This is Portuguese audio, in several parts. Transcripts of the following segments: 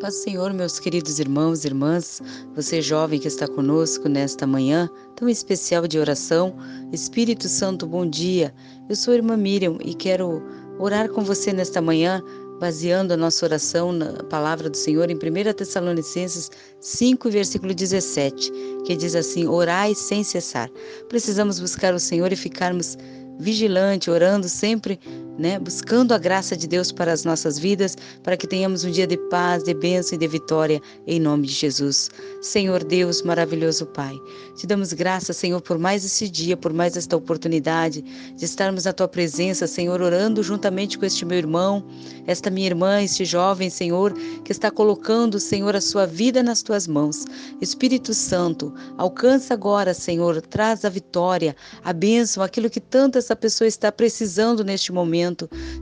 Paz Senhor, meus queridos irmãos e irmãs, você jovem que está conosco nesta manhã tão especial de oração, Espírito Santo, bom dia. Eu sou a irmã Miriam e quero orar com você nesta manhã, baseando a nossa oração na palavra do Senhor em 1 Tessalonicenses 5, versículo 17, que diz assim: Orai sem cessar. Precisamos buscar o Senhor e ficarmos vigilante, orando sempre, né, buscando a graça de Deus para as nossas vidas, para que tenhamos um dia de paz, de bênção e de vitória, em nome de Jesus. Senhor Deus, maravilhoso Pai, te damos graça, Senhor, por mais esse dia, por mais esta oportunidade de estarmos na tua presença, Senhor, orando juntamente com este meu irmão, esta minha irmã, este jovem, Senhor, que está colocando, Senhor, a sua vida nas tuas mãos. Espírito Santo, alcança agora, Senhor, traz a vitória, a bênção, aquilo que tantas essa pessoa está precisando neste momento.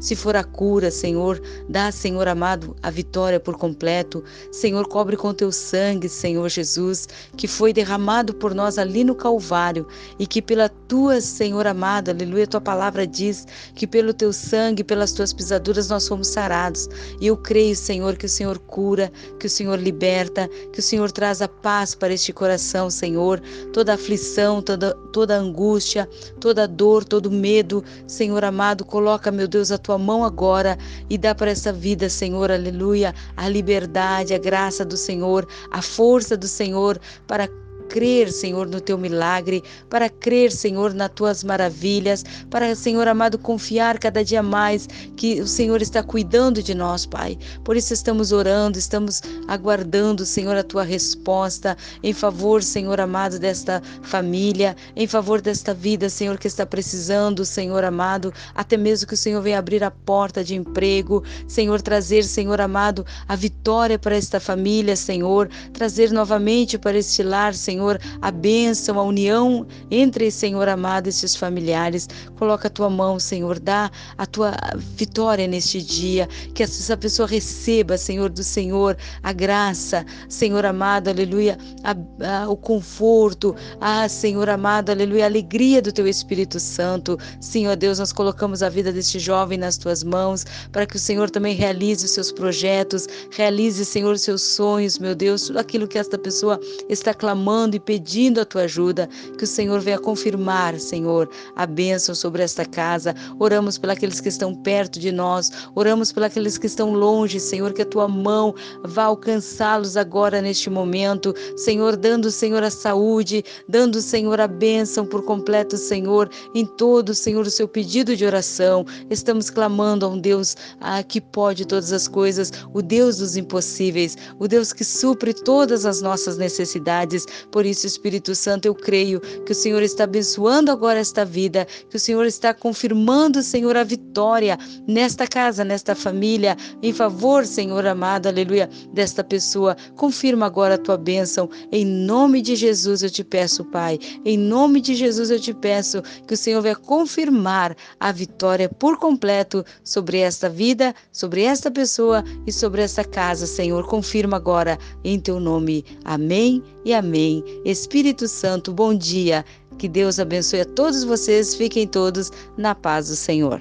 Se for a cura, Senhor, dá, Senhor amado, a vitória por completo. Senhor, cobre com teu sangue, Senhor Jesus, que foi derramado por nós ali no Calvário e que pela tua, Senhor amado, aleluia, tua palavra diz que pelo teu sangue, pelas tuas pisaduras nós fomos sarados. E eu creio, Senhor, que o Senhor cura, que o Senhor liberta, que o Senhor traz a paz para este coração, Senhor. Toda aflição, toda, toda angústia, toda dor, todo medo. Senhor amado, coloca, meu Deus, a tua mão agora e dá para essa vida, Senhor, aleluia, a liberdade, a graça do Senhor, a força do Senhor para crer, Senhor, no teu milagre, para crer, Senhor, nas tuas maravilhas, para, Senhor amado, confiar cada dia mais que o Senhor está cuidando de nós, Pai. Por isso estamos orando, estamos aguardando, Senhor, a tua resposta em favor, Senhor amado, desta família, em favor desta vida, Senhor, que está precisando, Senhor amado, até mesmo que o Senhor venha abrir a porta de emprego, Senhor, trazer, Senhor amado, a vitória para esta família, Senhor, trazer novamente para este lar, Senhor Senhor, a bênção, a união entre, Senhor amado, esses familiares. Coloca a tua mão, Senhor, dá a tua vitória neste dia, que essa pessoa receba, Senhor, do Senhor, a graça, Senhor amado, aleluia, a, a, o conforto, a, Senhor amado, aleluia, a alegria do teu Espírito Santo. Senhor Deus, nós colocamos a vida deste jovem nas tuas mãos, para que o Senhor também realize os seus projetos, realize, Senhor, os seus sonhos, meu Deus, tudo aquilo que esta pessoa está clamando clamando e pedindo a tua ajuda, que o Senhor venha confirmar, Senhor, a bênção sobre esta casa. Oramos pelos que estão perto de nós, oramos pelos que estão longe, Senhor, que a tua mão vá alcançá-los agora neste momento, Senhor, dando, Senhor, a saúde, dando, Senhor, a bênção por completo, Senhor, em todo, Senhor, o seu pedido de oração. Estamos clamando a um Deus ah, que pode todas as coisas, o Deus dos impossíveis, o Deus que supre todas as nossas necessidades. Por isso, Espírito Santo, eu creio que o Senhor está abençoando agora esta vida, que o Senhor está confirmando, Senhor, a vitória nesta casa, nesta família, em favor, Senhor amado, aleluia, desta pessoa. Confirma agora a tua bênção. Em nome de Jesus eu te peço, Pai. Em nome de Jesus eu te peço que o Senhor venha confirmar a vitória por completo sobre esta vida, sobre esta pessoa e sobre esta casa, Senhor. Confirma agora em teu nome. Amém e amém. Espírito Santo, bom dia. Que Deus abençoe a todos vocês. Fiquem todos na paz do Senhor.